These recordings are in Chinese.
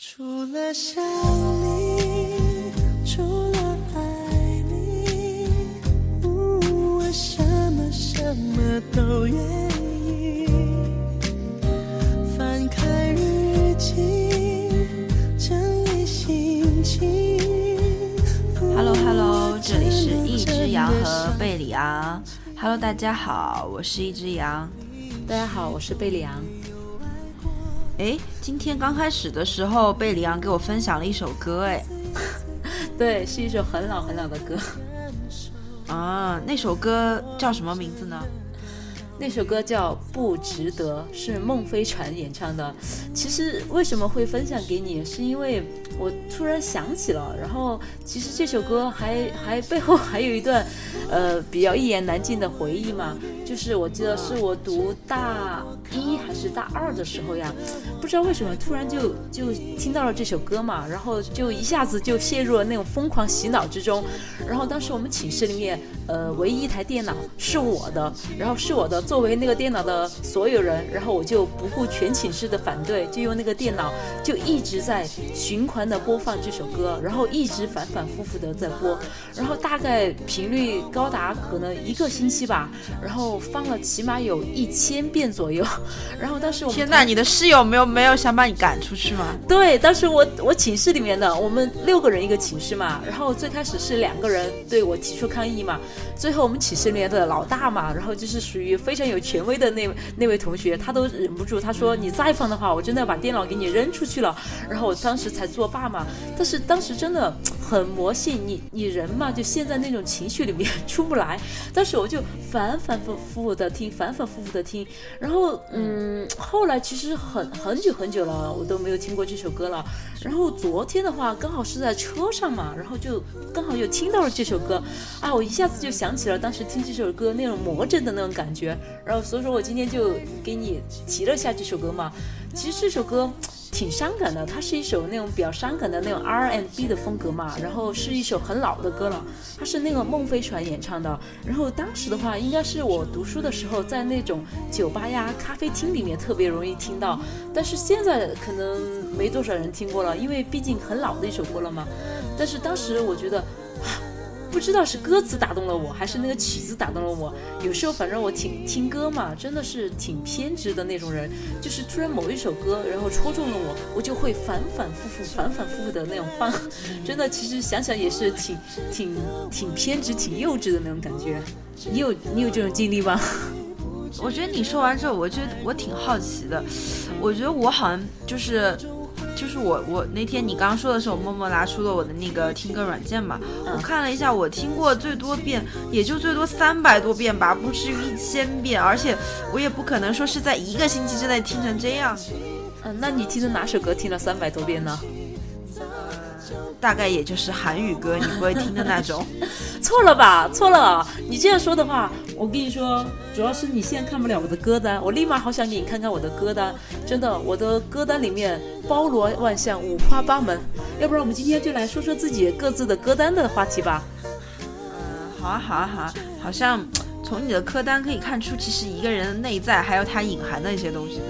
除了想你，除了爱你，呜我什么什么都愿意。翻开日记，整理心情。Hello Hello，这里是一只羊和贝里昂。Hello，大家好，我是一只羊。大家好，我是贝里昂。诶，今天刚开始的时候，贝里昂给我分享了一首歌，哎，对，是一首很老很老的歌。啊，那首歌叫什么名字呢？那首歌叫《不值得》，是孟非传演唱的。其实为什么会分享给你，是因为我突然想起了，然后其实这首歌还还背后还有一段，呃，比较一言难尽的回忆嘛。就是我记得是我读大一还是大二的时候呀，不知道为什么突然就就听到了这首歌嘛，然后就一下子就陷入了那种疯狂洗脑之中。然后当时我们寝室里面，呃，唯一一台电脑是我的，然后是我的，作为那个电脑的所有人，然后我就不顾全寝室的反对，就用那个电脑就一直在循环的播放这首歌，然后一直反反复复的在播，然后大概频率高达可能一个星期吧，然后放了起码有一千遍左右，然后当时我天呐，你的室友没有没有想把你赶出去吗？对，当时我我寝室里面的我们六个人一个寝室嘛，然后最开始是两个人对我提出抗议嘛，最后我们寝室里面的老大嘛，然后就是属于非常有权威的那那位同学，他都忍不住，他说你再放的话，我真的要把电脑给你扔出去了。然后我当时才作罢嘛，但是当时真的很魔性，你你人嘛就陷在那种情绪里面出不来，但是我就反反复复的听，反反复复的听，然后嗯，后来其实很很久很久了，我都没有听过这首歌了。然后昨天的话，刚好是在车上嘛，然后就刚好又听到了这首歌，啊，我一下子就想起了当时听这首歌那种魔怔的那种感觉。然后所以说我今天就给你提了一下这首歌嘛。其实这首歌。挺伤感的，它是一首那种比较伤感的那种 rnb 的风格嘛，然后是一首很老的歌了，它是那个孟非传演唱的。然后当时的话，应该是我读书的时候，在那种酒吧呀、咖啡厅里面特别容易听到，但是现在可能没多少人听过了，因为毕竟很老的一首歌了嘛。但是当时我觉得。不知道是歌词打动了我，还是那个曲子打动了我。有时候反正我挺听歌嘛，真的是挺偏执的那种人。就是突然某一首歌，然后戳中了我，我就会反反复复、反反复复的那种放。真的，其实想想也是挺挺挺偏执、挺幼稚的那种感觉。你有你有这种经历吗？我觉得你说完之后，我觉得我挺好奇的。我觉得我好像就是。就是我，我那天你刚刚说的时候，我默默拿出了我的那个听歌软件嘛，嗯我看了一下，我听过最多遍也就最多三百多遍吧，不至于一千遍，而且我也不可能说是在一个星期之内听成这样。嗯，那你听的哪首歌听了三百多遍呢？大概也就是韩语歌，你不会听的那种。错了吧？错了！你这样说的话，我跟你说，主要是你现在看不了我的歌单，我立马好想给你看看我的歌单。真的，我的歌单里面包罗万象，五花八门。要不然我们今天就来说说自己各自的歌单的话题吧。嗯，好啊，好啊，好啊，好像从你的歌单可以看出，其实一个人的内在还有他隐含的一些东西。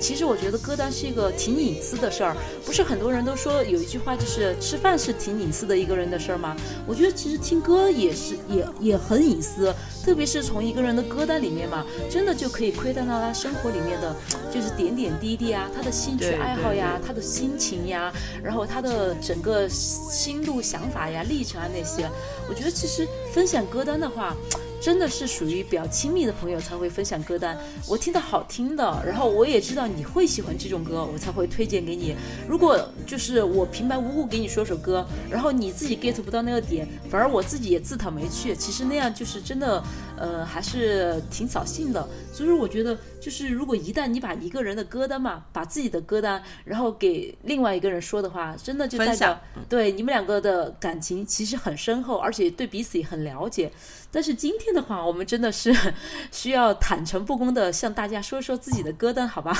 其实我觉得歌单是一个挺隐私的事儿，不是很多人都说有一句话就是吃饭是挺隐私的一个人的事儿吗？我觉得其实听歌也是也也很隐私，特别是从一个人的歌单里面嘛，真的就可以窥探到他生活里面的就是点点滴滴啊，他的兴趣爱好呀，他的心情呀，然后他的整个心路想法呀、历程啊那些，我觉得其实分享歌单的话。真的是属于比较亲密的朋友才会分享歌单。我听到好听的，然后我也知道你会喜欢这种歌，我才会推荐给你。如果就是我平白无故给你说首歌，然后你自己 get 不到那个点，反而我自己也自讨没趣，其实那样就是真的，呃，还是挺扫兴的。所以说，我觉得就是如果一旦你把一个人的歌单嘛，把自己的歌单，然后给另外一个人说的话，真的就代表对你们两个的感情其实很深厚，而且对彼此也很了解。但是今天的话，我们真的是 需要坦诚不公的向大家说说自己的歌单，好吧？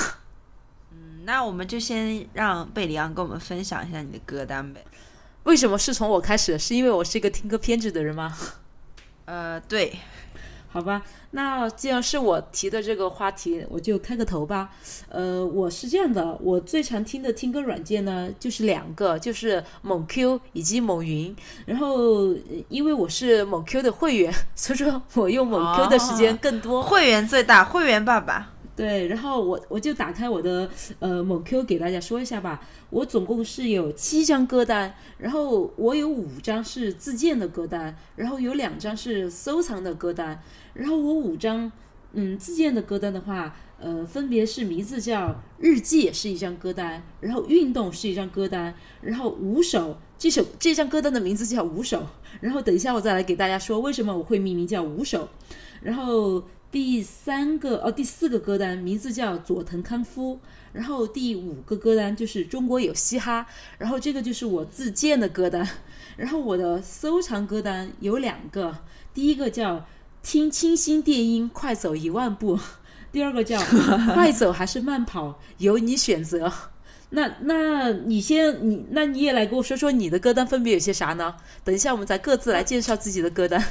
嗯，那我们就先让贝里昂跟我们分享一下你的歌单呗。为什么是从我开始？是因为我是一个听歌偏执的人吗？呃，对，好吧，那既然是我提的这个话题，我就开个头吧。呃，我是这样的，我最常听的听歌软件呢，就是两个，就是某 Q 以及某云。然后，呃因为我是某 Q 的会员，所以说我用某 Q 的时间更多。会员最大，会员爸爸。对，然后我我就打开我的呃某 Q 给大家说一下吧。我总共是有七张歌单，然后我有五张是自建的歌单，然后有两张是收藏的歌单，然后我五张嗯自建的歌单的话，呃分别是名字叫日记是一张歌单，然后运动是一张歌单，然后五首这首这张歌单的名字叫五首，然后等一下我再来给大家说为什么我会命名叫五首，然后。第三个哦，第四个歌单名字叫佐藤康夫，然后第五个歌单就是中国有嘻哈，然后这个就是我自建的歌单，然后我的收藏歌单有两个，第一个叫听清新电音，快走一万步，第二个叫 快走还是慢跑，由你选择。那那你先你那你也来给我说说你的歌单分别有些啥呢？等一下我们再各自来介绍自己的歌单。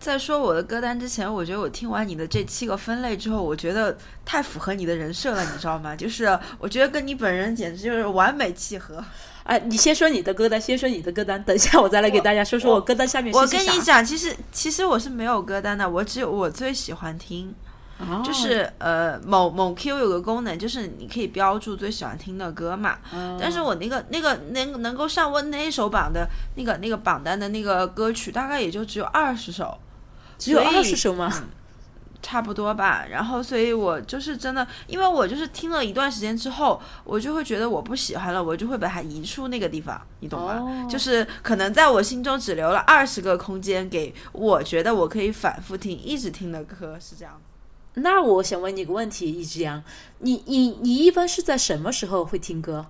在说我的歌单之前，我觉得我听完你的这七个分类之后，我觉得太符合你的人设了，你知道吗？就是我觉得跟你本人简直就是完美契合。哎，你先说你的歌单，先说你的歌单，等一下我再来给大家说说我歌单下面是啥跟你讲，其实其实我是没有歌单的，我只有我最喜欢听。哦就是呃，某某 Q 有个功能，就是你可以标注最喜欢听的歌嘛。哦但是我那个那个能能够上我那一首榜的那个那个榜单的那个歌曲，大概也就只有二十首，只有二十首吗？差不多吧。然后，所以我就是真的，因为我就是听了一段时间之后，我就会觉得我不喜欢了，我就会把它移出那个地方，你懂吗？哦就是可能在我心中只留了二十个空间给我觉得我可以反复听、一直听的歌，是这样。那我想问你个问题，易之阳，你你你一般是在什么时候会听歌？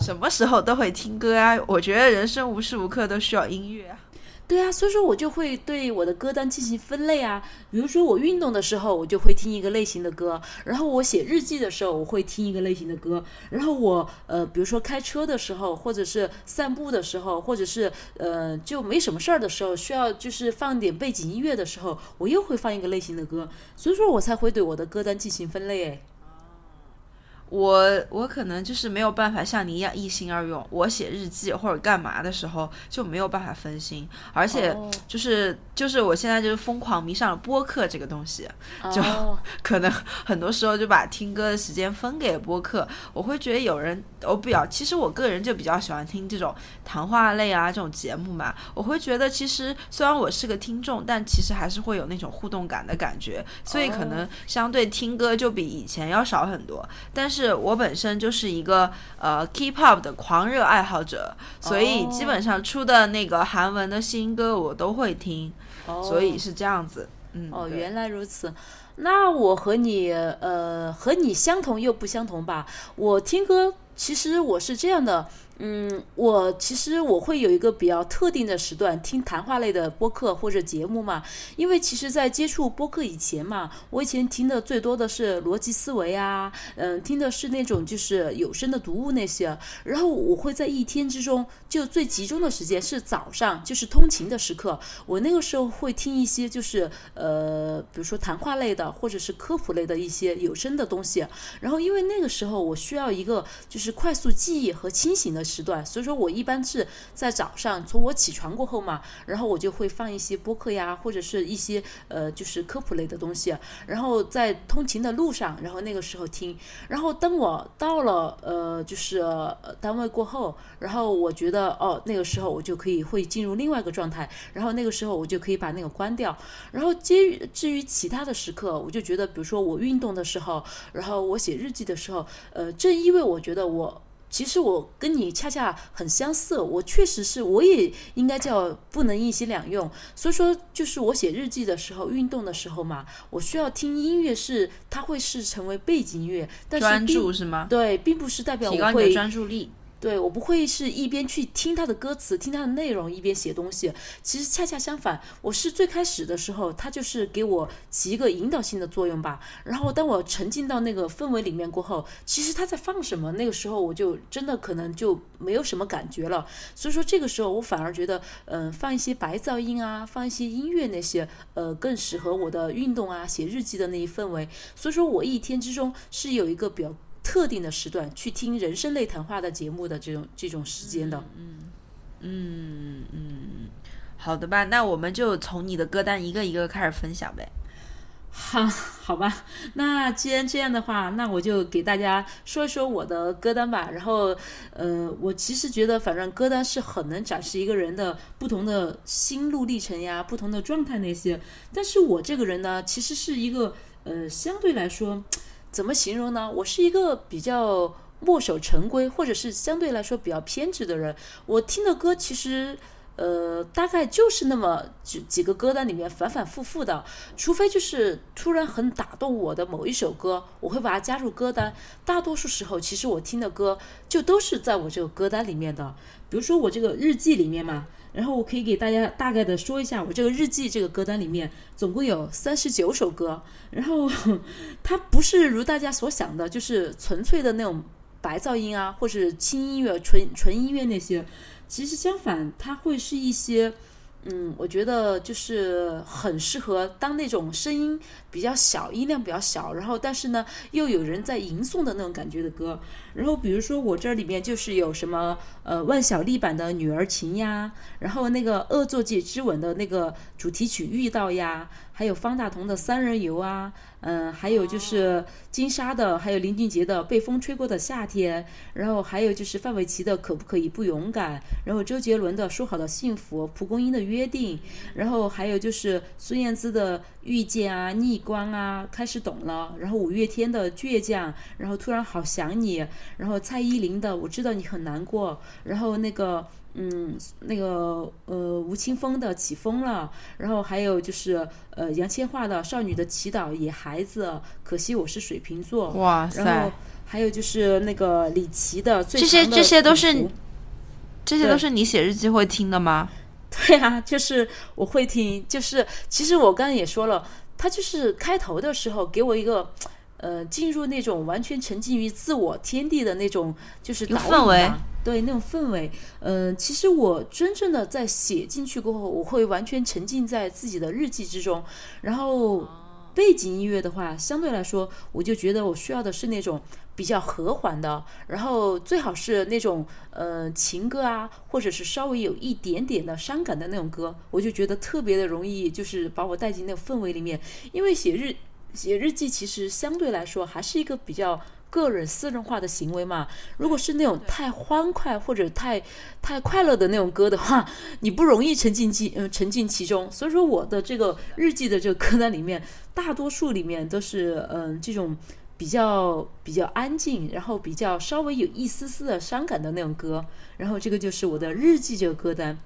什么时候都会听歌啊！我觉得人生无时无刻都需要音乐啊。对啊，所以说我就会对我的歌单进行分类啊。比如说我运动的时候，我就会听一个类型的歌；然后我写日记的时候，我会听一个类型的歌；然后我呃，比如说开车的时候，或者是散步的时候，或者是呃就没什么事儿的时候，需要就是放点背景音乐的时候，我又会放一个类型的歌。所以说我才会对我的歌单进行分类。诶，我我可能就是没有办法像你一样一心二用。我写日记或者干嘛的时候就没有办法分心，而且哦就是、就是我现在就是疯狂迷上了播客这个东西，就哦可能很多时候就把听歌的时间分给播客。我会觉得有人我比较，其实我个人就比较喜欢听这种谈话类啊这种节目嘛。我会觉得其实虽然我是个听众，但其实还是会有那种互动感的感觉，所以可能相对听歌就比以前要少很多。但是我本身就是一个呃 K-pop 的狂热爱好者，所以基本上出的那个韩文的新歌我都会听，所以是这样子。嗯，哦，原来如此。那我和你呃和你相同又不相同吧？我听歌其实我是这样的，嗯，我其实我会有一个比较特定的时段听谈话类的播客或者节目嘛，因为其实，在接触播客以前嘛，我以前听的最多的是逻辑思维啊，嗯，听的是那种就是有声的读物那些，然后我会在一天之中就最集中的时间是早上，就是通勤的时刻，我那个时候会听一些就是呃，比如说谈话类的或者是科普类的一些有声的东西，然后因为那个时候我需要一个就是快速记忆和清醒的时段，所以说我一般是在早上从我起床过后嘛，然后我就会放一些播客呀，或者是一些呃就是科普类的东西，然后在通勤的路上，然后那个时候听，然后等我到了呃就是单位过后，然后我觉得哦那个时候我就可以会进入另外一个状态，然后那个时候我就可以把那个关掉，然后至于至于其他的时刻，我就觉得比如说我运动的时候，然后我写日记的时候，呃正因为我觉得我。其实我跟你恰恰很相似，我确实是，我也应该叫不能一心两用。所以说，就是我写日记的时候、运动的时候嘛，我需要听音乐是，它会是成为背景音乐，但是专并注是吗？对，并不是代表提高你的我会专注力。对我不会是一边去听他的歌词、听他的内容，一边写东西。其实恰恰相反，我是最开始的时候，他就是给我起一个引导性的作用吧。然后当我沉浸到那个氛围里面过后，其实他在放什么，那个时候我就真的可能就没有什么感觉了。所以说这个时候我反而觉得，嗯，放一些白噪音啊，放一些音乐那些，呃，更适合我的运动啊、写日记的那一氛围。所以说我一天之中是有一个比较。特定的时段去听人生类谈话的节目的这种这种时间的，嗯嗯嗯，好的吧，那我们就从你的歌单一个一个开始分享呗。好，好吧，那既然这样的话，那我就给大家说一说我的歌单吧。然后，呃，我其实觉得，反正歌单是很能展示一个人的不同的心路历程呀，不同的状态那些。但是我这个人呢，其实是一个呃，相对来说。怎么形容呢？我是一个比较墨守成规，或者是相对来说比较偏执的人。我听的歌其实，呃，大概就是那么几几个歌单里面反反复复的，除非就是突然很打动我的某一首歌，我会把它加入歌单。大多数时候，其实我听的歌就都是在我这个歌单里面的。比如说我这个日记里面嘛。然后我可以给大家大概的说一下，我这个日记这个歌单里面总共有三十九首歌。然后它不是如大家所想的，就是纯粹的那种白噪音啊，或是轻音乐、纯纯音乐那些。其实相反，它会是一些。嗯，我觉得就是很适合当那种声音比较小、音量比较小，然后但是呢又有人在吟诵的那种感觉的歌。然后比如说我这里面就是有什么呃万晓利版的《女儿情》呀，然后那个《恶作剧之吻》的那个主题曲《遇到》呀，还有方大同的《三人游》啊。嗯，还有就是金莎的，还有林俊杰的《被风吹过的夏天》，然后还有就是范玮琪的《可不可以不勇敢》，然后周杰伦的《说好的幸福》，蒲公英的《约定》，然后还有就是孙燕姿的《遇见》啊，《逆光》啊，开始懂了，然后五月天的《倔强》，然后突然好想你，然后蔡依林的《我知道你很难过》，然后那个。嗯，那个呃，吴青峰的起风了，然后还有就是呃，杨千嬅的少女的祈祷，野孩子，可惜我是水瓶座，哇塞，然后还有就是那个李琦的最这些这些都是这些都是你写日记会听的吗？对啊，就是我会听，就是其实我刚刚也说了，他就是开头的时候给我一个呃，进入那种完全沉浸于自我天地的那种就是氛围。对那种氛围，嗯，其实我真正的在写进去过后，我会完全沉浸在自己的日记之中。然后背景音乐的话，相对来说，我就觉得我需要的是那种比较和缓的，然后最好是那种呃情歌啊，或者是稍微有一点点的伤感的那种歌，我就觉得特别的容易，就是把我带进那个氛围里面。因为写日写日记，其实相对来说还是一个比较。个人私人化的行为嘛，如果是那种太欢快或者太太快乐的那种歌的话，你不容易沉浸其嗯沉浸其中。所以说我的这个日记的这个歌单里面，大多数里面都是嗯这种比较比较安静，然后比较稍微有一丝丝的伤感的那种歌。然后这个就是我的日记这个歌单。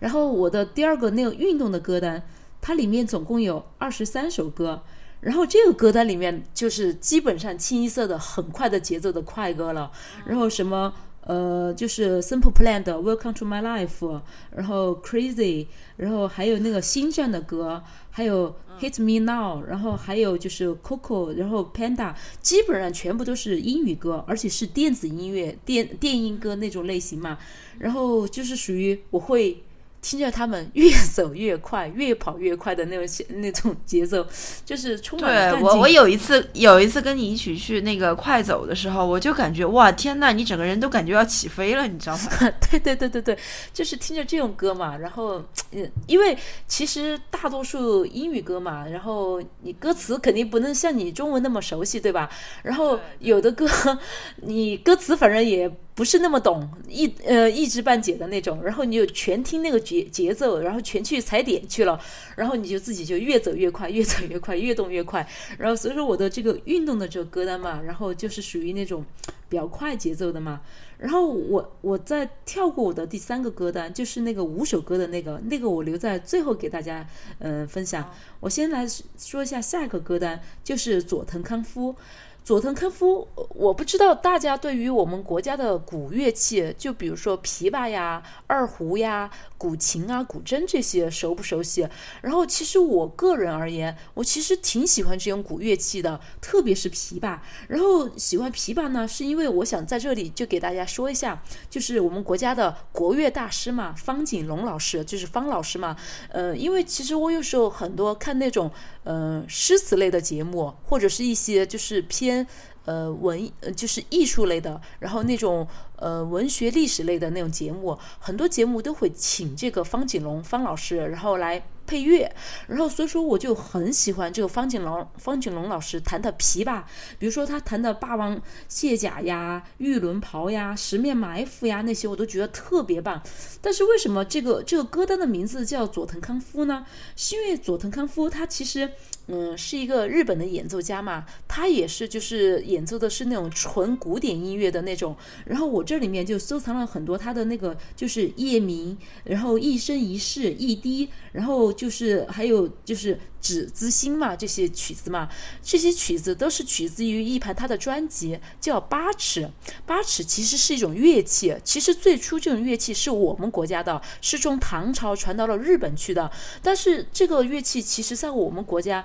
然后我的第二个那个运动的歌单，它里面总共有二十三首歌。然后这个歌单里面就是基本上清一色的很快的节奏的快歌了，然后什么呃就是 Simple Plan 的 Welcome to My Life，然后 Crazy，然后还有那个星战的歌，还有 Hit Me Now，然后还有就是 Coco，然后 Panda，基本上全部都是英语歌，而且是电子音乐、电电音歌那种类型嘛，然后就是属于我会。听着他们越走越快，越跑越快的那种 那种节奏，就是充满对我，我有一次有一次跟你一起去那个快走的时候，我就感觉哇天呐，你整个人都感觉要起飞了，你知道吗？对对对对对，就是听着这种歌嘛，然后嗯，因为其实大多数英语歌嘛，然后你歌词肯定不能像你中文那么熟悉，对吧？然后有的歌 你歌词反正也。不是那么懂一呃一知半解的那种，然后你就全听那个节节奏，然后全去踩点去了，然后你就自己就越走越快，越走越快，越动越快，然后所以说我的这个运动的这个歌单嘛，然后就是属于那种比较快节奏的嘛，然后我我再跳过我的第三个歌单，就是那个五首歌的那个，那个我留在最后给大家嗯分享。我先来说一下下一个歌单，就是佐藤康夫。佐藤康夫，我不知道大家对于我们国家的古乐器，就比如说琵琶呀、二胡呀、古琴啊、古筝这些熟不熟悉？然后其实我个人而言，我其实挺喜欢这种古乐器的，特别是琵琶。然后喜欢琵琶呢，是因为我想在这里就给大家说一下，就是我们国家的国乐大师嘛，方锦龙老师，就是方老师嘛。呃，因为其实我有时候很多看那种呃诗词类的节目，或者是一些就是偏。呃，文呃就是艺术类的，然后那种呃文学历史类的那种节目，很多节目都会请这个方锦龙方老师，然后来配乐，然后所以说我就很喜欢这个方锦龙方锦龙老师弹的琵琶，比如说他弹的《霸王卸甲》呀、《玉轮袍》呀、《十面埋伏》呀那些，我都觉得特别棒。但是为什么这个这个歌单的名字叫佐藤康夫呢？是因为佐藤康夫他其实。嗯，是一个日本的演奏家嘛，他也是就是演奏的是那种纯古典音乐的那种。然后我这里面就收藏了很多他的那个就是夜明，然后一生一世、一滴，然后就是还有就是指之心嘛这些曲子嘛，这些曲子都是取自于一盘他的专辑，叫八尺。八尺其实是一种乐器，其实最初这种乐器是我们国家的，是从唐朝传到了日本去的。但是这个乐器其实在我们国家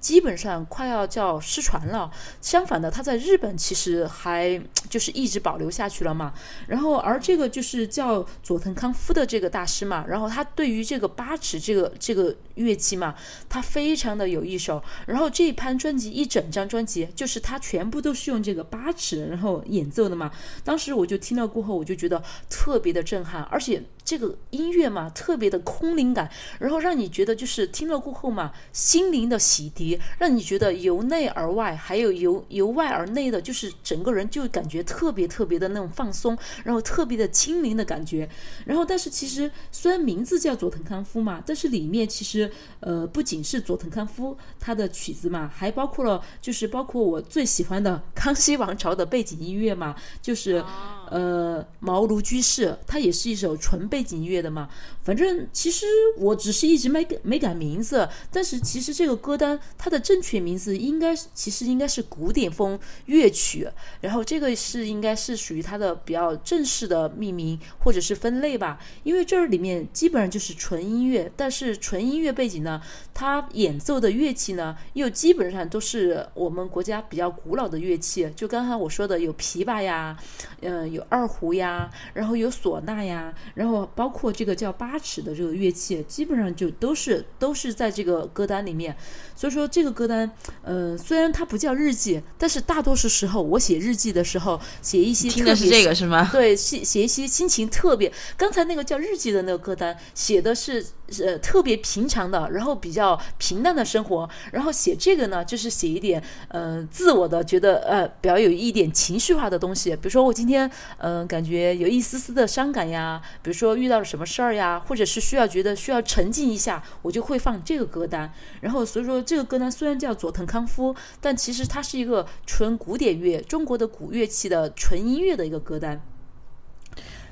基本上快要叫失传了。相反的，它在日本其实还就是一直保留下去了嘛。然后而这个就是叫佐藤康夫的这个大师嘛，然后他对于这个八尺这个这个乐器嘛，他非常的有一手。然后这一盘专辑一整张专辑就是他全部都是用这个八尺然后演奏的嘛。当时我就听了过后，我就觉得特别的震撼，而且这个音乐嘛，特别的空灵感，然后让你觉得就是听了过后嘛，心灵的洗涤，让你觉得由内而外，还有由由外而内的，就是整个人就感觉特别特别的那种放松，然后特别的轻灵的感觉。然后，但是其实虽然名字叫佐藤康夫嘛，但是里面其实呃不仅是佐藤康夫他的曲子嘛，还包括了就是包括我最喜欢的康熙王朝的背景音乐嘛，就是。呃，茅庐居士，它也是一首纯背景音乐的嘛。反正其实我只是一直没改没改名字，但是其实这个歌单它的正确名字应该其实应该是古典风乐曲，然后这个是应该是属于它的比较正式的命名或者是分类吧。因为这里面基本上就是纯音乐，但是纯音乐背景呢，它演奏的乐器呢又基本上都是我们国家比较古老的乐器，就刚才我说的有琵琶呀，嗯、有二胡呀，然后有唢呐呀，然后包括这个叫八尺的这个乐器，基本上就都是都是在这个歌单里面。所以说这个歌单，呃、虽然它不叫日记，但是大多数时候我写日记的时候，写一些听的是这个是吗？对，写写一些心情特别。刚才那个叫日记的那个歌单，写的是呃特别平常的，然后比较平淡的生活。然后写这个呢，就是写一点呃自我的，觉得呃比较有一点情绪化的东西。比如说我今天嗯、呃感觉有一丝丝的伤感呀，比如说遇到了什么事儿呀，或者是需要觉得需要沉浸一下，我就会放这个歌单。然后所以说这个歌单虽然叫佐藤康夫，但其实它是一个纯古典乐、中国的古乐器的纯音乐的一个歌单。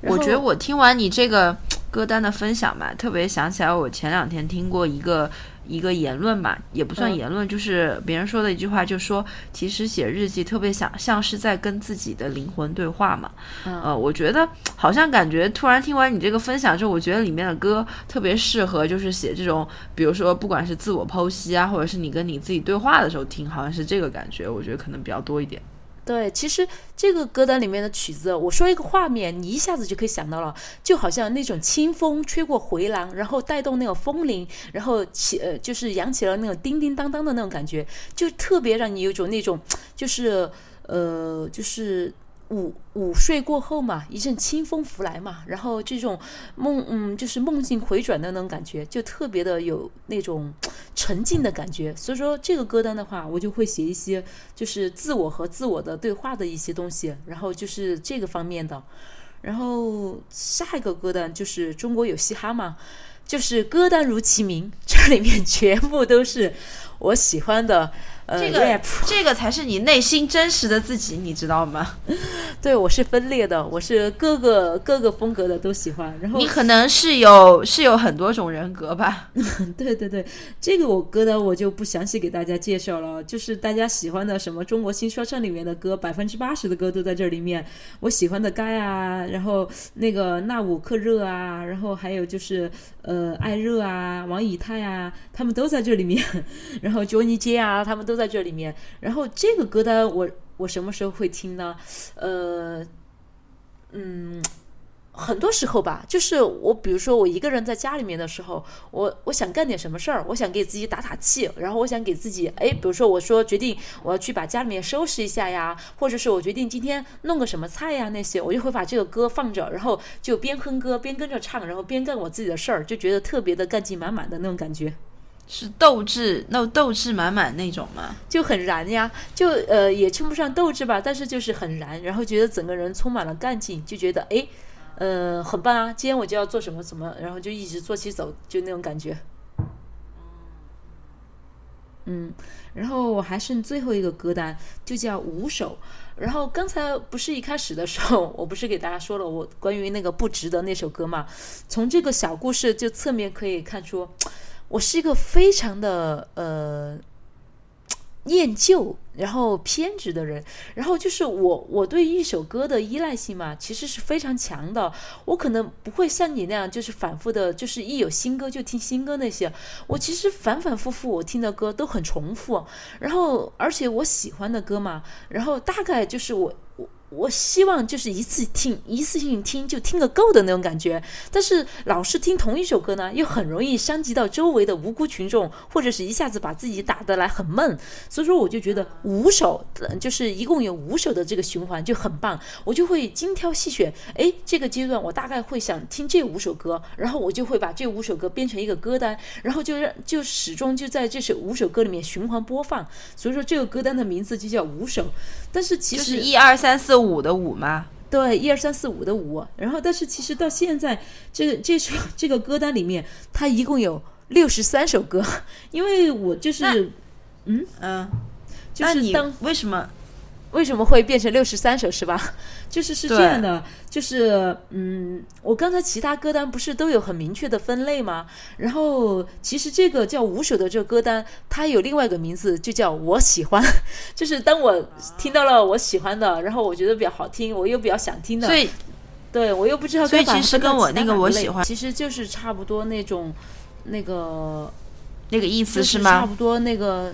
我觉得我听完你这个歌单的分享吧，特别想起来我前两天听过一个一个言论吧，也不算嗯言论，就是别人说的一句话，就说其实写日记特别想像是在跟自己的灵魂对话嘛。嗯呃，我觉得好像感觉突然听完你这个分享之后，我觉得里面的歌特别适合，就是写这种，比如说不管是自我剖析啊，或者是你跟你自己对话的时候听，好像是这个感觉，我觉得可能比较多一点。对，其实这个歌单里面的曲子，我说一个画面，你一下子就可以想到了，就好像那种清风吹过回廊，然后带动那个风铃，然后起呃就是扬起了那种叮叮当当的那种感觉，就特别让你有种那种就是呃就是。午午睡过后嘛，一阵清风拂来嘛，然后这种梦，嗯，就是梦境回转的那种感觉，就特别的有那种沉浸的感觉。所以说这个歌单的话，我就会写一些就是自我和自我的对话的一些东西，然后就是这个方面的。然后下一个歌单就是中国有嘻哈嘛，就是歌单如其名，这里面全部都是我喜欢的，呃这个 rap。这个才是你内心真实的自己，你知道吗？对我是分裂的，我是各个各个风格的都喜欢。然后你可能是有是有很多种人格吧？对对对，这个我歌呢我就不详细给大家介绍了，就是大家喜欢的什么中国新说唱里面的歌，百分之八十的歌都在这里面。我喜欢的该啊，然后那个纳吾克热啊，然后还有就是呃艾热啊、王以太啊，他们都在这里面。然后 Johnny J 啊，他们都在这里面。然后这个歌单我我什么时候会听呢？呃，嗯。很多时候吧，就是我，比如说我一个人在家里面的时候，我我想干点什么事儿，我想给自己打打气，然后我想给自己，哎，比如说我说决定我要去把家里面收拾一下呀，或者是我决定今天弄个什么菜呀那些，我就会把这个歌放着，然后就边哼歌边跟着唱，然后边干我自己的事儿，就觉得特别的干劲满满的那种感觉。是斗志，那斗志满满那种吗？就很燃呀，就呃也称不上斗志吧，但是就是很燃，然后觉得整个人充满了干劲，就觉得哎。呃，很棒啊！今天我就要做什么什么，然后就一直做起走，就那种感觉。嗯，然后我还剩最后一个歌单，就叫五首。然后刚才不是一开始的时候，我不是给大家说了我关于那个不值得那首歌嘛？从这个小故事就侧面可以看出，我是一个非常的呃。念旧，然后偏执的人，然后就是我，我对一首歌的依赖性嘛，其实是非常强的。我可能不会像你那样，就是反复的，就是一有新歌就听新歌那些。我其实反反复复我听的歌都很重复，然后而且我喜欢的歌嘛，然后大概就是我我。希望就是一次听，一次性听就听个够的那种感觉。但是老是听同一首歌呢，又很容易伤及到周围的无辜群众，或者是一下子把自己打得来很闷。所以说，我就觉得五首，就是一共有五首的这个循环就很棒。我就会精挑细选，哎，这个阶段我大概会想听这五首歌，然后我就会把这五首歌编成一个歌单，然后就让就始终就在这首五首歌里面循环播放。所以说，这个歌单的名字就叫五首。但是其实一二三四。五的五吗？对，一二三四五的五。然后，但是其实到现在，这个这首 这个歌单里面，它一共有六十三首歌。因为我就是，嗯嗯，就是当为什么？为什么会变成六十三首是吧？就是是这样的，就是嗯，我刚才其他歌单不是都有很明确的分类吗？然后其实这个叫五首的这个歌单，它有另外一个名字，就叫我喜欢。就是当我听到了我喜欢的，然后我觉得比较好听，我又比较想听的，所以对我又不知道。所以其实跟我那个我喜欢，其实就是差不多那种那个那个意思是吗？差不多那个。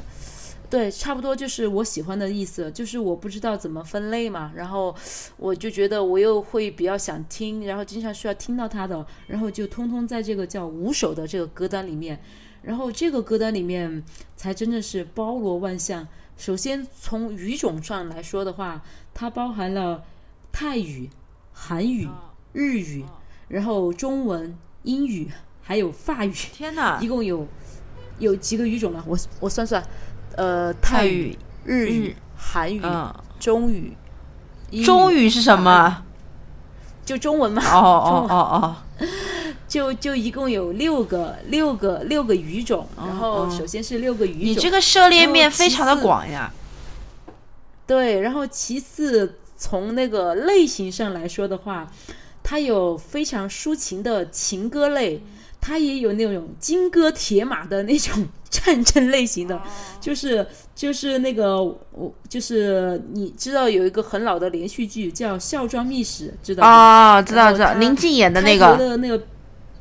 对，差不多就是我喜欢的意思，就是我不知道怎么分类嘛，然后我就觉得我又会比较想听，然后经常需要听到它的，然后就通通在这个叫五首的这个歌单里面，然后这个歌单里面才真的是包罗万象。首先从语种上来说的话，它包含了泰语、韩语、日语，然后中文、英语，还有法语。天哪，一共有有几个语种呢？我我算算。呃，泰语、日语、韩语、中语，中语是什么？就中文嘛。哦哦哦哦，就就一共有六个六个六个语种，然后首先是六个语种。你这个涉猎面非常的广呀。对，然后其次从那个类型上来说的话，它有非常抒情的情歌类。它也有那种金戈铁马的那种战争类型的，就是就是那个我就是你知道有一个很老的连续剧叫《孝庄秘史》，知道吗？哦，知道知道，林静演的那个的那个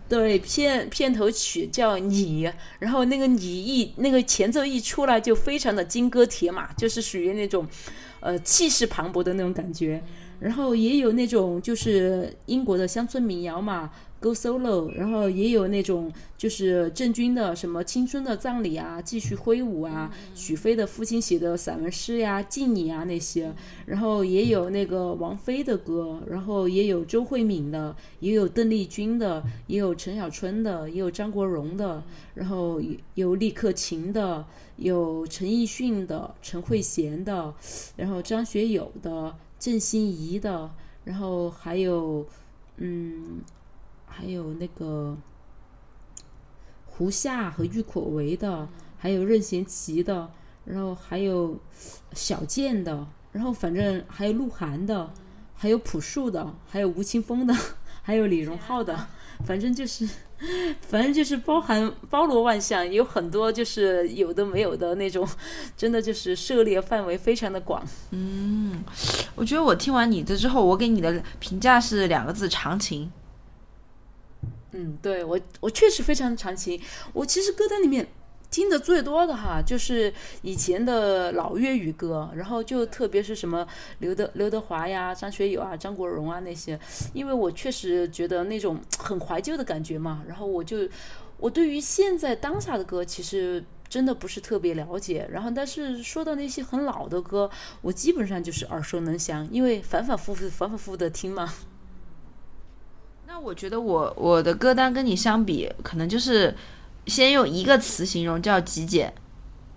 对片片头曲叫你，然后那个你一那个前奏一出来就非常的金戈铁马，就是属于那种呃气势磅礴的那种感觉。然后也有那种就是英国的乡村民谣嘛。Go solo，然后也有那种就是郑钧的什么青春的葬礼啊，继续挥舞啊，许飞的父亲写的散文诗呀，敬你啊那些，然后也有那个王菲的歌，然后也有周慧敏的，也有邓丽君的，也有陈小春的，也有张国荣的，然后有李克勤的，有陈奕迅的，陈慧娴的，然后张学友的，郑欣宜的，然后还有嗯。还有那个胡夏和郁可唯的，还有任贤齐的，然后还有小贱的，然后反正还有鹿晗的，还有朴树的，还有吴青峰的，还有李荣浩的，反正就是，反正就是包含包罗万象，有很多就是有的没有的那种，真的就是涉猎范围非常的广。嗯我觉得我听完你的之后，我给你的评价是两个字：长情。嗯，对我我确实非常长情。我其实歌单里面听的最多的哈，就是以前的老粤语歌，然后就特别是什么刘德刘德华呀、张学友啊、张国荣啊那些，因为我确实觉得那种很怀旧的感觉嘛。然后我就我对于现在当下的歌其实。真的不是特别了解，然后但是说到那些很老的歌，我基本上就是耳熟能详，因为反反复复、反反复复的听嘛。那我觉得我我的歌单跟你相比，可能就是先用一个词形容，叫极简，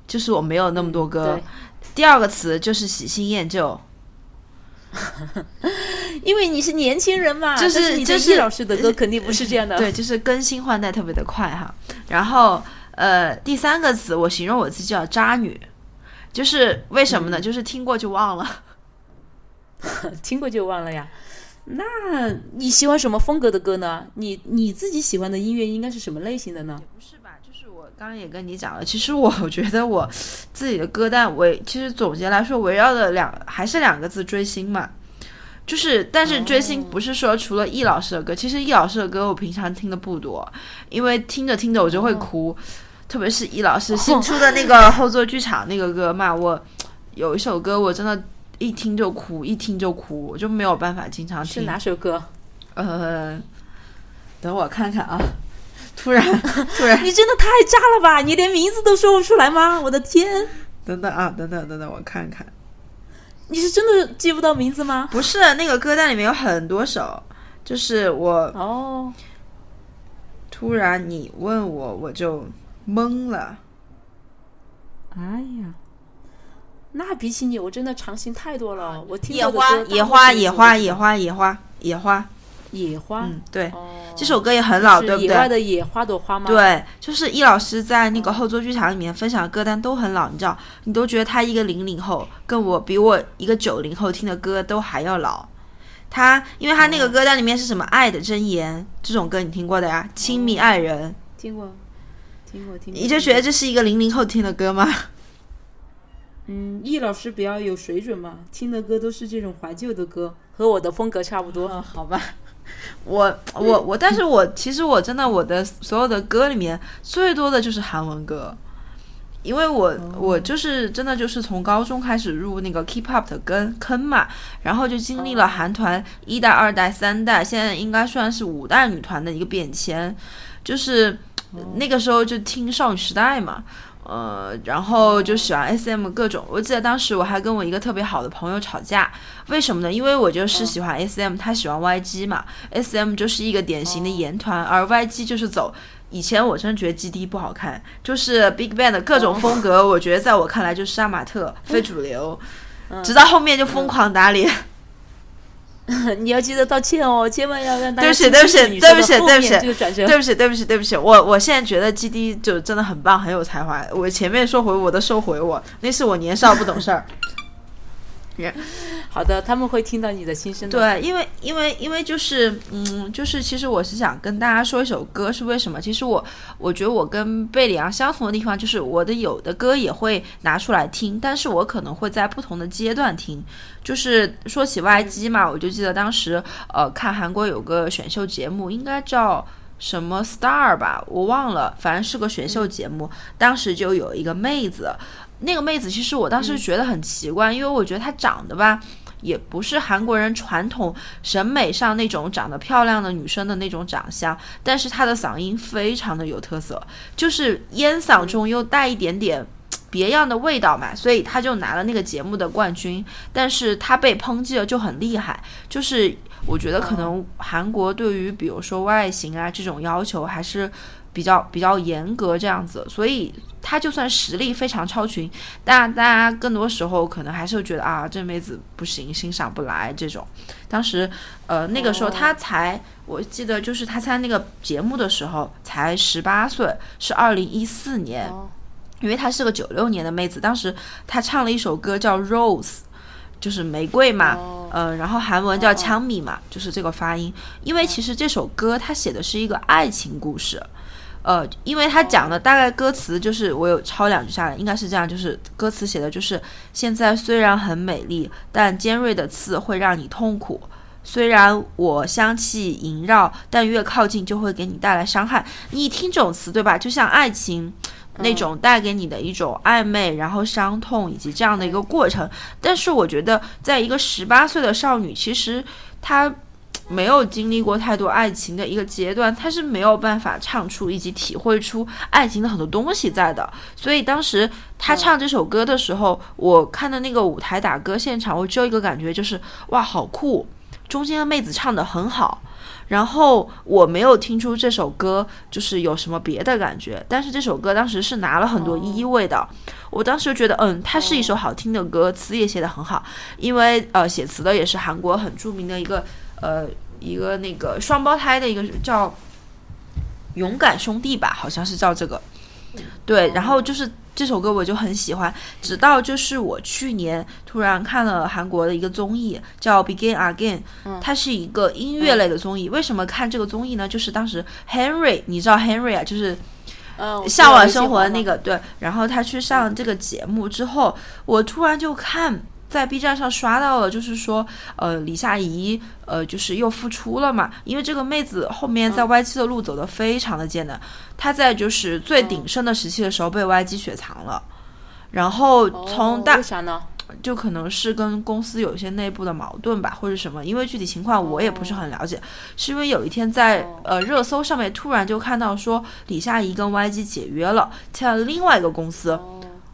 就是我没有那么多歌。对第二个词就是喜新厌旧，因为你是年轻人嘛，就是你就是老师的歌肯定不是这样的。对，就是更新换代特别的快哈。然后呃，第三个词我形容我自己叫渣女，就是为什么呢？就是听过就忘了。听过就忘了呀。那你喜欢什么风格的歌呢？你你自己喜欢的音乐应该是什么类型的呢？也不是吧？就是我刚刚也跟你讲了，其实我觉得我自己的歌单围，其实总结来说围绕的两还是两个字追星嘛。就是，但是追星不是说除了易老师的歌，其实易老师的歌我平常听的不多，因为听着听着我就会哭，特别是易老师新出的那个后座剧场那个歌嘛，我有一首歌我真的，一听就哭，一听就哭，我就没有办法经常听。是哪首歌？呃，等我看看啊，突然 突然你真的太渣了吧！你连名字都说不出来吗？我的天，等等啊，等等等等，我看看。你是真的记不到名字吗？不是那个歌单里面有很多首，就是我哦，突然你问我，我就懵了。哎呀，那比起你，我真的长情太多了。我听野花，野花，野花，野花，野花，野花。野花。嗯，对，哦，这首歌也很老，对不对？野外的野花朵花吗？，对，就是易老师在那个后座剧场里面分享的歌单都很老，你知道，你都觉得他一个零零后，跟我比我一个九零后听的歌都还要老。他，因为他那个歌单里面是什么《爱的箴言》这种歌，你听过的呀？亲密爱人，听过，听过，听过。你就觉得这是一个零零后听的歌吗？嗯，易老师比较有水准嘛，听的歌都是这种怀旧的歌，和我的风格差不多。嗯，好吧。我我我，但是我其实我真的我的所有的歌里面最多的就是韩文歌，因为我、我就是真的就是从高中开始入那个 K-pop 的跟坑嘛，然后就经历了韩团一代、二代、三代，现在应该算是五代女团的一个变迁，就是那个时候就听少女时代嘛。呃，然后就喜欢 S.M 各种。我记得当时我还跟我一个特别好的朋友吵架，为什么呢？因为我就是喜欢 S.M，、他喜欢 Y.G 嘛。S.M 就是一个典型的颜团，而 Y.G 就是走。以前我真觉得 G.D 不好看，就是 Big Bang 的各种风格，我觉得在我看来就是杀马特，非主流。直到后面就疯狂打脸。你要记得道歉哦，千万要让大家对不起对不起对不起对不起。对不起，对不起，对不起，我我现在觉得 G D 就真的很棒，很有才华。我前面说回我的收回我，那是我年少不懂事儿。好的，他们会听到你的心声的。对，因为因为因为就是嗯，就是其实我是想跟大家说一首歌，是为什么？其实我我觉得我跟贝里昂相同的地方，就是我的有的歌也会拿出来听，但是我可能会在不同的阶段听。就是说起 YG 嘛，我就记得当时呃看韩国有个选秀节目，应该叫。什么 star 吧，我忘了，反正是个选秀节目。当时就有一个妹子，那个妹子其实我当时觉得很奇怪，因为我觉得她长得吧，也不是韩国人传统审美上那种长得漂亮的女生的那种长相，但是她的嗓音非常的有特色，就是烟嗓中又带一点点。别样的味道嘛，所以她就拿了那个节目的冠军，但是她被抨击了就很厉害，就是我觉得可能韩国对于比如说外形啊这种要求还是比较比较严格这样子，所以她就算实力非常超群，但大家更多时候可能还是会觉得啊这妹子不行，欣赏不来这种。当时呃那个时候她才，我记得就是她参加那个节目的时候才十八岁，是二零一四年。哦因为她是个九六年的妹子，当时她唱了一首歌叫《Rose》，就是玫瑰嘛，哦呃，然后韩文叫枪米嘛，就是这个发音。因为其实这首歌它写的是一个爱情故事，呃，因为他讲的大概歌词就是我有抄两句下来，应该是这样，就是歌词写的就是现在虽然很美丽，但尖锐的刺会让你痛苦。虽然我香气萦绕，但越靠近就会给你带来伤害。你一听这种词，对吧？就像爱情那种带给你的一种暧昧，然后伤痛以及这样的一个过程。但是我觉得，在一个十八岁的少女，其实她没有经历过太多爱情的一个阶段，他是没有办法唱出以及体会出爱情的很多东西在的。所以当时他唱这首歌的时候，我看的那个舞台打歌现场，我只有一个感觉，就是哇，好酷！中间的妹子唱的很好。然后我没有听出这首歌就是有什么别的感觉，但是这首歌当时是拿了很多一位的。我当时就觉得，嗯，它是一首好听的歌，词也写得很好，因为呃，写词的也是韩国很著名的一个呃一个那个双胞胎的一个叫勇敢兄弟吧，好像是叫这个。对，然后就是这首歌我就很喜欢，直到就是我去年突然看了韩国的一个综艺叫《Begin Again》，它是一个音乐类的综艺。为什么看这个综艺呢？就是当时 Henry，你知道 Henry 啊，就是嗯，《向往生活》的那个对，然后他去上这个节目之后，我突然就看在 B 站上刷到了，就是说，呃，李夏怡，呃，就是又复出了嘛，因为这个妹子后面在 YG 的路走得非常的艰难，她在就是最鼎盛的时期的时候被 YG 雪藏了，然后从哦大为啥呢？就可能是跟公司有一些内部的矛盾吧，或者什么，因为具体情况我也不是很了解。是因为有一天在呃热搜上面突然就看到说李夏怡跟 YG 解约了，签了另外一个公司。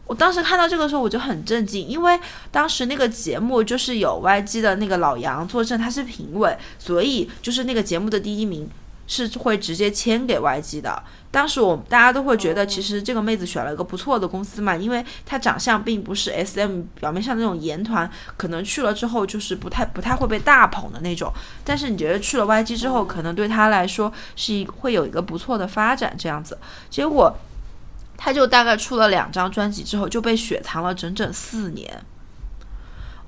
我当时看到这个时候我就很震惊，因为当时那个节目就是有 YG 的那个老杨坐镇，他是评委，所以就是那个节目的第一名是会直接签给 YG 的。当时我大家都会觉得，其实这个妹子选了一个不错的公司嘛，因为她长相并不是 SM 表面上那种颜团，可能去了之后就是不太不太会被大捧的那种。但是你觉得去了 YG 之后，可能对她来说是一会有一个不错的发展这样子。结果她就大概出了两张专辑之后，就被雪藏了整整四年。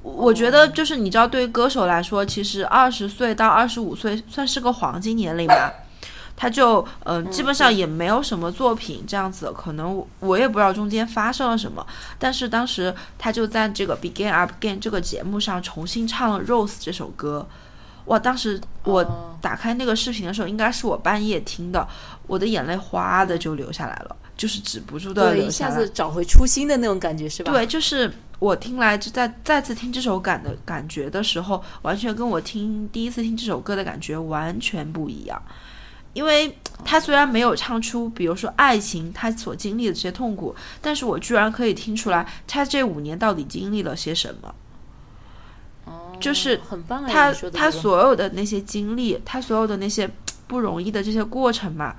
我我觉得就是你知道，对于歌手来说，其实二十岁到二十五岁算是个黄金年龄吧。他就嗯、呃基本上也没有什么作品这样子，可能我我也不知道中间发生了什么。但是当时他就在这个《Begin Up Again》这个节目上重新唱了《Rose》这首歌。哇！当时我哦打开那个视频的时候，应该是我半夜听的，我的眼泪哗的就流下来了，就是止不住的，流下来。一下子找回初心的那种感觉是吧？对，就是我听来就再再次听这首感的感觉的时候，完全跟我听第一次听这首歌的感觉完全不一样。因为他虽然没有唱出，比如说爱情他所经历的这些痛苦，但是我居然可以听出来他这五年到底经历了些什么。哦，就是很棒哎，他他所有的那些经历，他所有的那些不容易的这些过程嘛，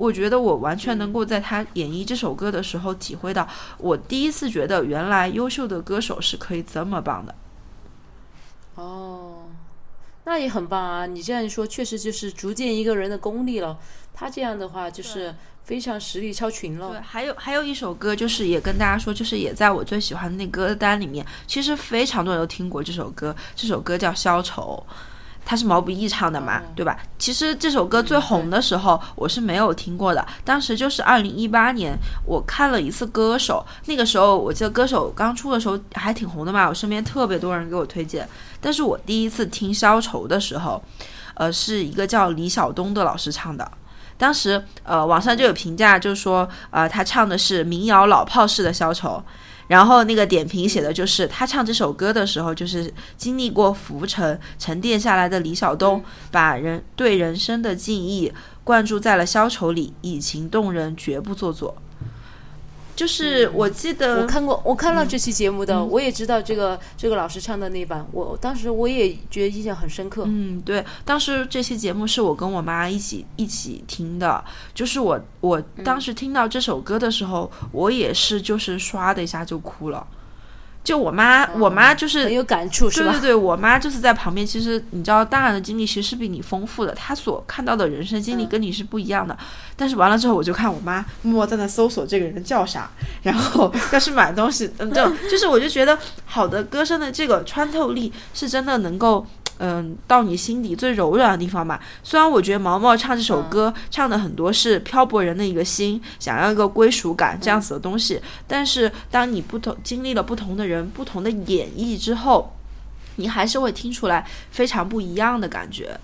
我觉得我完全能够在他演绎这首歌的时候体会到，我第一次觉得原来优秀的歌手是可以这么棒的。哦，那也很棒啊！你这样一说，确实就是逐渐一个人的功力了。他这样的话，就是非常实力超群了对，了。还有还有一首歌，就是也跟大家说，就是也在我最喜欢的那歌单里面，其实非常多人都听过这首歌，这首歌叫《消愁》。它是毛不易唱的嘛，对吧？其实这首歌最红的时候，我是没有听过的。当时就是二零一八年，我看了一次《歌手》，那个时候我记得《歌手》刚出的时候还挺红的嘛，我身边特别多人给我推荐。但是我第一次听《消愁》的时候，呃，是一个叫李晓东的老师唱的。当时呃，网上就有评价，就说呃，他唱的是民谣老炮式的消愁。然后那个点评写的就是他唱这首歌的时候，就是经历过浮沉沉淀下来的李晓东，把人对人生的敬意灌注在了消愁里，以情动人，绝不做作。就是我记得我看过，我看了这期节目嗯。的，我也知道这个这个老师唱的那版，我当时我也觉得印象很深刻。嗯，对，当时这期节目是我跟我妈一起一起听的，就是我我当时听到这首歌的时候，我也是就是唰的一下就哭了，就我妈，我妈就是很有感触，是吧？对对对，我妈就是在旁边。其实你知道，大人的经历其实是比你丰富的，她所看到的人生经历跟你是不一样的。但是完了之后，我就看我妈默默在那搜索这个人叫啥，然后要去买东西，嗯，这种就是我就觉得好的歌声的这个穿透力是真的能够。嗯，到你心底最柔软的地方吧。虽然我觉得毛毛唱这首歌唱的很多是漂泊人的一个心，想要一个归属感这样子的东西，但是当你不同经历了不同的人不同的演绎之后，你还是会听出来非常不一样的感觉。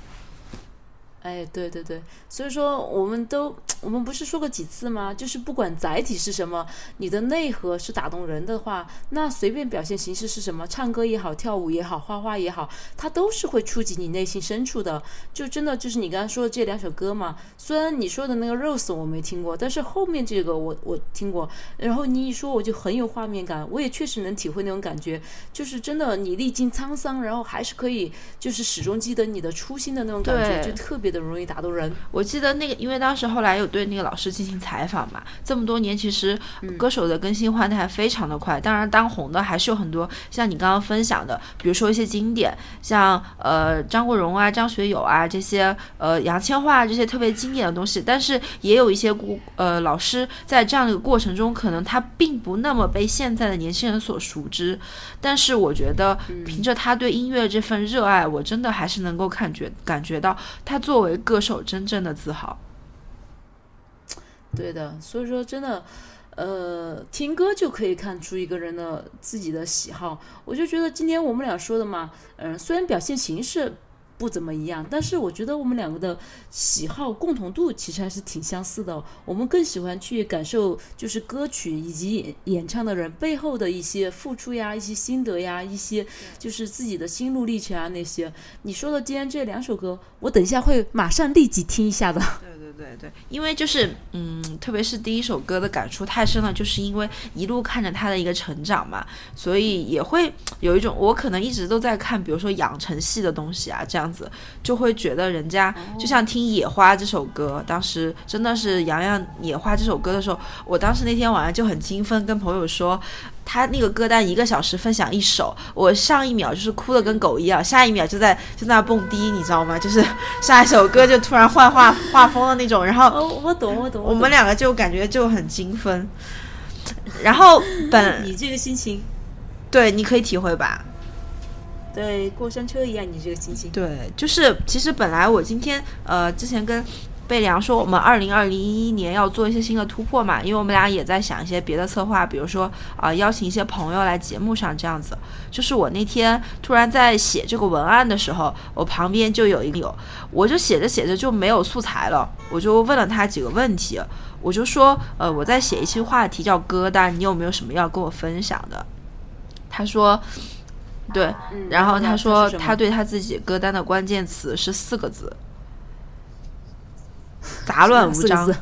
哎，对对对，所以说我们都我们不是说过几次吗？就是不管载体是什么，你的内核是打动人的话，那随便表现形式是什么，唱歌也好，跳舞也好，画画也好，它都是会触及你内心深处的。就真的就是你刚才说的这两首歌嘛，虽然你说的那个 Rose 我没听过，但是后面这个我我听过。然后你一说，我就很有画面感，我也确实能体会那种感觉，就是真的你历经沧桑，然后还是可以就是始终记得你的初心的那种感觉，就特别的。容易打动人。我记得那个，因为当时后来有对那个老师进行采访嘛，这么多年其实歌手的更新换代非常的快。当然，当红的还是有很多，像你刚刚分享的，比如说一些经典，像呃张国荣啊、张学友啊这些，呃杨千嬅这些特别经典的东西。但是也有一些古呃老师在这样的一个过程中，可能他并不那么被现在的年轻人所熟知。但是我觉得，凭着他对音乐这份热爱，我真的还是能够感觉感觉到他作为。歌手真正的自豪，对的，所以说真的，呃，听歌就可以看出一个人的自己的喜好。我就觉得今天我们俩说的嘛，嗯，虽然表现形式。不怎么一样，但是我觉得我们两个的喜好共同度其实还是挺相似的。我们更喜欢去感受，就是歌曲以及演唱的人背后的一些付出呀、一些心得呀、一些就是自己的心路历程啊那些。你说的今天这两首歌，我等一下会马上立即听一下的。对对对对，因为就是嗯，特别是第一首歌的感触太深了，就是因为一路看着他的一个成长嘛，所以也会有一种我可能一直都在看，比如说养成系的东西啊这样。样子就会觉得人家就像听《野花》这首歌，当时真的是洋洋《野花》这首歌的时候，我当时那天晚上就很兴奋，跟朋友说，他那个歌单一个小时分享一首，我上一秒就是哭的跟狗一样，下一秒就在就在那蹦迪，你知道吗？就是下一首歌就突然换画画风的那种，然后我懂我懂，我们两个就感觉就很精分，然后本你这个心情，对，你可以体会吧。对，过山车一样，你这个心情。对，就是其实本来我今天呃之前跟贝良说，我们二零二零一一年要做一些新的突破嘛，因为我们俩也在想一些别的策划，比如说啊邀请一些朋友来节目上这样子。就是我那天突然在写这个文案的时候，我旁边就有一个，我就写着写着就没有素材了，我就问了他几个问题，我就说呃我在写一期话题叫歌单，你有没有什么要跟我分享的？他说。对，然后他说他对他自己歌单的关键词是四个字：杂乱无章，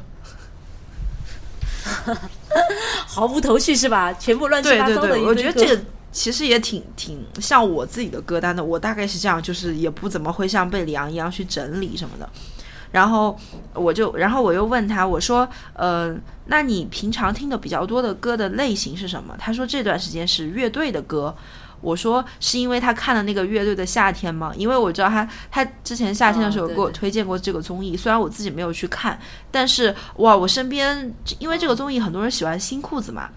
毫无头绪是吧？全部乱七八糟的。我觉得这个其实也挺挺像我自己的歌单的。我大概是这样，就是也不怎么会像贝里昂一样去整理什么的。然后我就，然后我又问他，我说，呃，那你平常听的比较多的歌的类型是什么？他说这段时间是乐队的歌。我说是因为他看了那个乐队的夏天吗？因为我知道他他之前夏天的时候给我推荐过这个综艺，虽然我自己没有去看，但是哇，我身边因为这个综艺很多人喜欢新裤子嘛，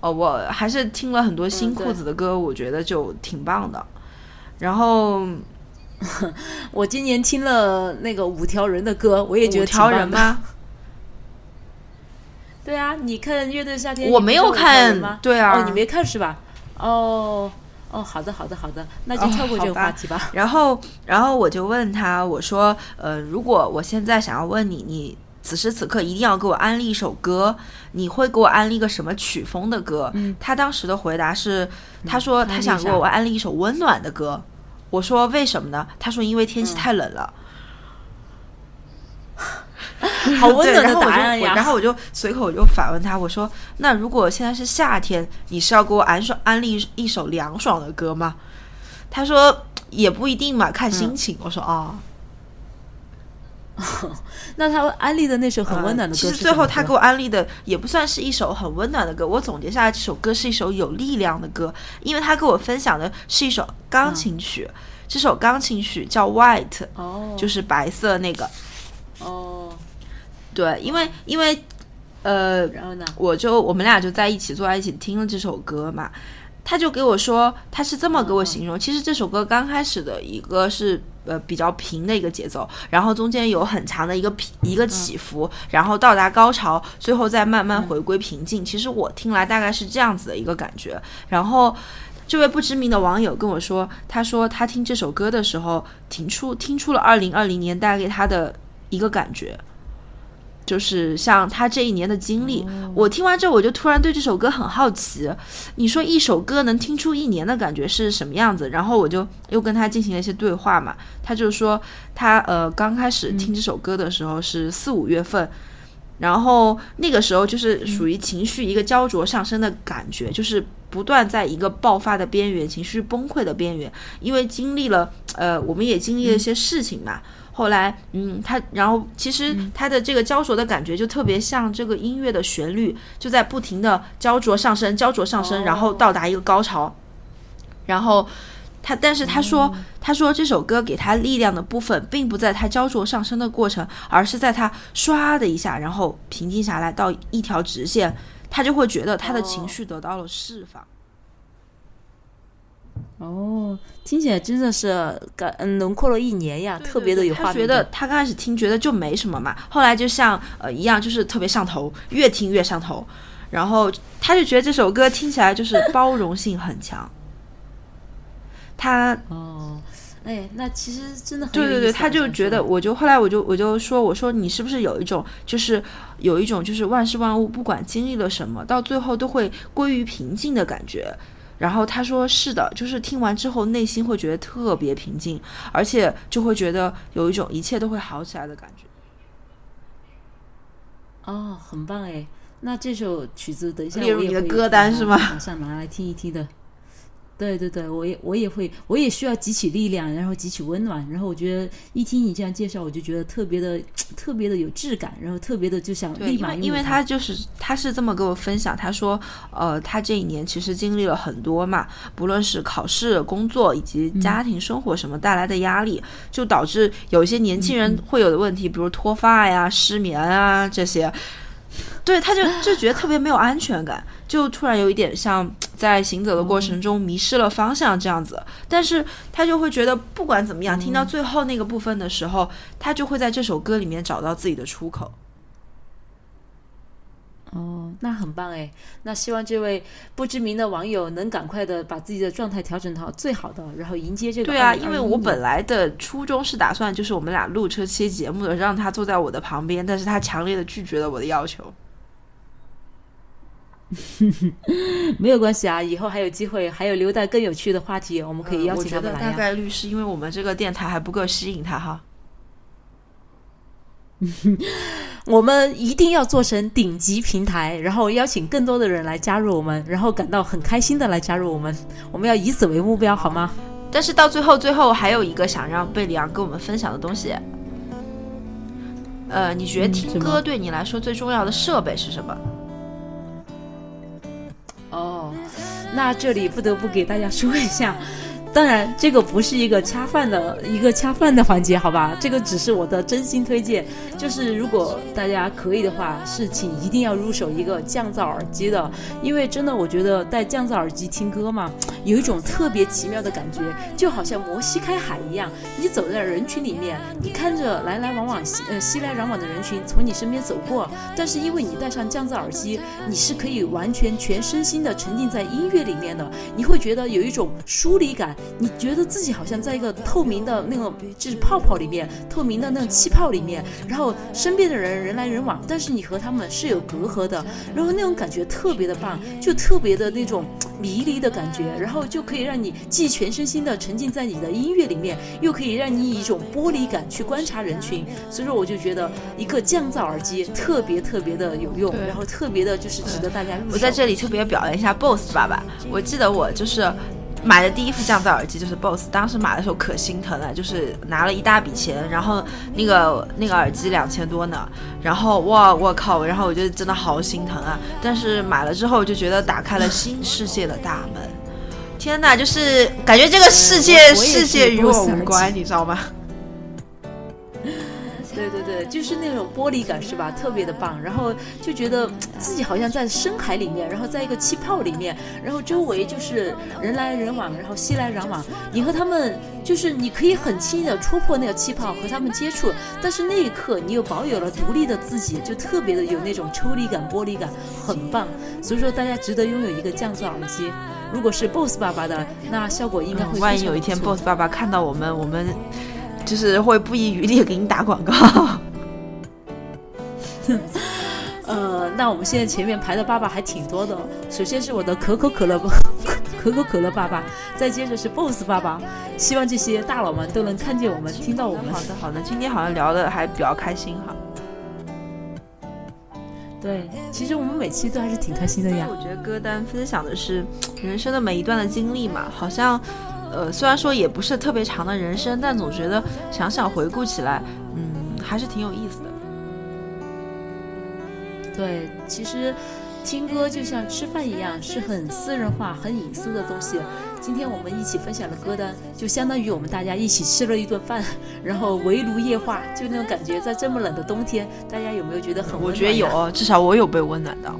哦，我还是听了很多新裤子的歌，我觉得就挺棒的。然后我今年听了那个五条人的歌，我也觉得五条人吗？对啊，你看乐队夏天我没有看，对啊，哦，你没看是吧？哦。哦，好的，好的，好的，那就跳过这个话题吧。然后，然后我就问他，我说，呃，如果我现在想要问你，你此时此刻一定要给我安利一首歌，你会给我安利个什么曲风的歌？嗯，他当时的回答是，他说他想给我安利一首温暖的歌。我说为什么呢？他说因为天气太冷了。好温暖的答案呀！然后我就随口我就反问他，我说：“那如果现在是夏天，你是要给我安爽安利一首凉爽的歌吗？”他说：“也不一定嘛，看心情。”我说：“哦。”那他安利的那首很温暖的歌呃其实最后他给我安利的也不算是一首很温暖的歌，我总结下来，这首歌是一首有力量的歌，因为他给我分享的是一首钢琴曲，这首钢琴曲叫《White》，哦，就是白色那个。哦，对，因为因为呃，然后呢？我就我们俩就在一起坐在一起听了这首歌嘛，他就给我说，他是这么给我形容，其实这首歌刚开始的一个是呃比较平的一个节奏，然后中间有很长的一个平一个起伏，然后到达高潮，最后再慢慢回归平静。其实我听来大概是这样子的一个感觉，然后。这位不知名的网友跟我说，他说他听这首歌的时候，听出听出了二零二零年带给他的一个感觉，就是像他这一年的经历。我听完之后，我就突然对这首歌很好奇。你说一首歌能听出一年的感觉是什么样子？然后我就又跟他进行了一些对话嘛。他就说他呃刚开始听这首歌的时候是四五月份。然后那个时候就是属于情绪一个焦灼上升的感觉，就是不断在一个爆发的边缘，情绪崩溃的边缘。因为经历了，呃，我们也经历了一些事情嘛。后来，嗯，他然后其实他的这个焦灼的感觉就特别像这个音乐的旋律，就在不停的焦灼上升，焦灼上升，然后到达一个高潮。然后他，但是他说，他说这首歌给他力量的部分，并不在他焦灼上升的过程，而是在他唰的一下，然后平静下来到一条直线，他就会觉得他的情绪得到了释放。哦，听起来真的是感嗯轮廓了一年呀，特别的有画他觉得。他刚开始听觉得就没什么嘛，后来就像呃一样，就是特别上头，越听越上头。然后他就觉得这首歌听起来就是包容性很强。他哦，哎，那其实真的很对对对，他就觉得，我就后来我就我就说，我说你是不是有一种，就是有一种就是万事万物不管经历了什么，到最后都会归于平静的感觉。然后他说是的，就是听完之后内心会觉得特别平静，而且就会觉得有一种一切都会好起来的感觉。哦，很棒哎。那这首曲子等一下列入你的歌单是吗马上拿来听一听的。对对对，我也我也会，我也需要汲取力量，然后汲取温暖。然后我觉得一听你这样介绍，我就觉得特别的特别的有质感，然后特别的就想，立马因为他就是他是这么跟我分享，他说，呃，他这一年其实经历了很多嘛，不论是考试、工作以及家庭生活什么带来的压力，就导致有一些年轻人会有的问题，比如脱发呀、失眠啊这些。对，他就就觉得特别没有安全感，就突然有一点像在行走的过程中迷失了方向这样子。但是他就会觉得，不管怎么样，听到最后那个部分的时候，他就会在这首歌里面找到自己的出口。哦，那很棒哎！那希望这位不知名的网友能赶快的把自己的状态调整到最好的，然后迎接这个对啊，因为我本来的初衷是打算就是我们俩录这期节目的，让他坐在我的旁边，但是他强烈的拒绝了我的要求。没有关系啊，以后还有机会，还有留待更有趣的话题，我们可以邀呃我觉得大请他们来呀、概率是因为我们这个电台还不够吸引他哈。我们一定要做成顶级平台，然后邀请更多的人来加入我们，然后感到很开心的来加入我们。我们要以此为目标，好吗？但是到最后，最后还有一个想让贝里昂跟我们分享的东西。呃，你觉得听歌对你来说最重要的设备是什么？哦，那这里不得不给大家说一下。当然，这个不是一个恰饭的一个恰饭的环节，好吧？这个只是我的真心推荐。就是如果大家可以的话，是请一定要入手一个降噪耳机的，因为真的我觉得戴降噪耳机听歌嘛，有一种特别奇妙的感觉，就好像摩西开海一样。你走在人群里面，你看着来来往往熙呃熙来攘往的人群从你身边走过，但是因为你戴上降噪耳机，你是可以完全全身心的沉浸在音乐里面的，你会觉得有一种疏离感，你觉得自己好像在一个透明的那个就是泡泡里面，透明的那种气泡里面，然后身边的人人来人往，但是你和他们是有隔阂的，然后那种感觉特别的棒，就特别的那种迷离的感觉，然后就可以让你既全身心的沉浸在你的音乐里面，又可以让你以一种玻璃感去观察人群，所以说我就觉得一个降噪耳机特别特别的有用，然后特别的就是值得大家。我在这里特别表扬一下 BOSS 爸爸。我记得我就是买的第一副降噪耳机就是 BOSS，当时买的时候可心疼了，就是拿了一大笔钱，然后那个那个耳机两千多呢，然后哇我靠，然后我就真的好心疼啊！但是买了之后就觉得打开了新世界的大门，天哪，就是感觉这个世界世界与我无关，你知道吗？对对对，就是那种玻璃感是吧？特别的棒，然后就觉得自己好像在深海里面，然后在一个气泡里面，然后周围就是人来人往，然后熙来攘往，你和他们就是你可以很轻易的戳破那个气泡和他们接触，但是那一刻你又保有了独立的自己，就特别的有那种抽离感、玻璃感，很棒。所以说大家值得拥有一个降噪耳机。如果是 BOSS 爸爸的，那效果应该会万一有一天 BOSS 爸爸看到我们，我们就是会不遗余力给你打广告。呃，那我们现在前面排的爸爸还挺多的哦。首先是我的可口可乐 可口可乐爸爸，再接着是 BOSS 爸爸。希望这些大佬们都能看见我们，听到我们好。的好的，今天好像聊的还比较开心哈。对，其实我们每期都还是挺开心的呀我。觉得歌单分享的是人生的每一段的经历嘛，好像，呃，虽然说也不是特别长的人生，但总觉得想想回顾起来，嗯，还是挺有意思的。对，其实听歌就像吃饭一样，是很私人化、很隐私的东西。今天我们一起分享的歌单，就相当于我们大家一起吃了一顿饭，然后围炉夜话，就那种感觉。在这么冷的冬天，大家有没有觉得很温暖？我觉得有哦，至少我有被温暖到。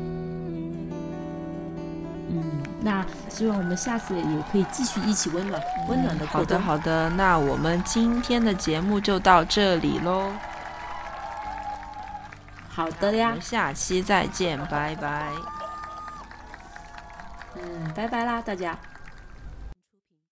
嗯，那希望我们下次也可以继续一起温暖、温暖的好的过冬。好的，那我们今天的节目就到这里喽，好的呀们，下期再见，拜拜。嗯，拜拜啦，大家。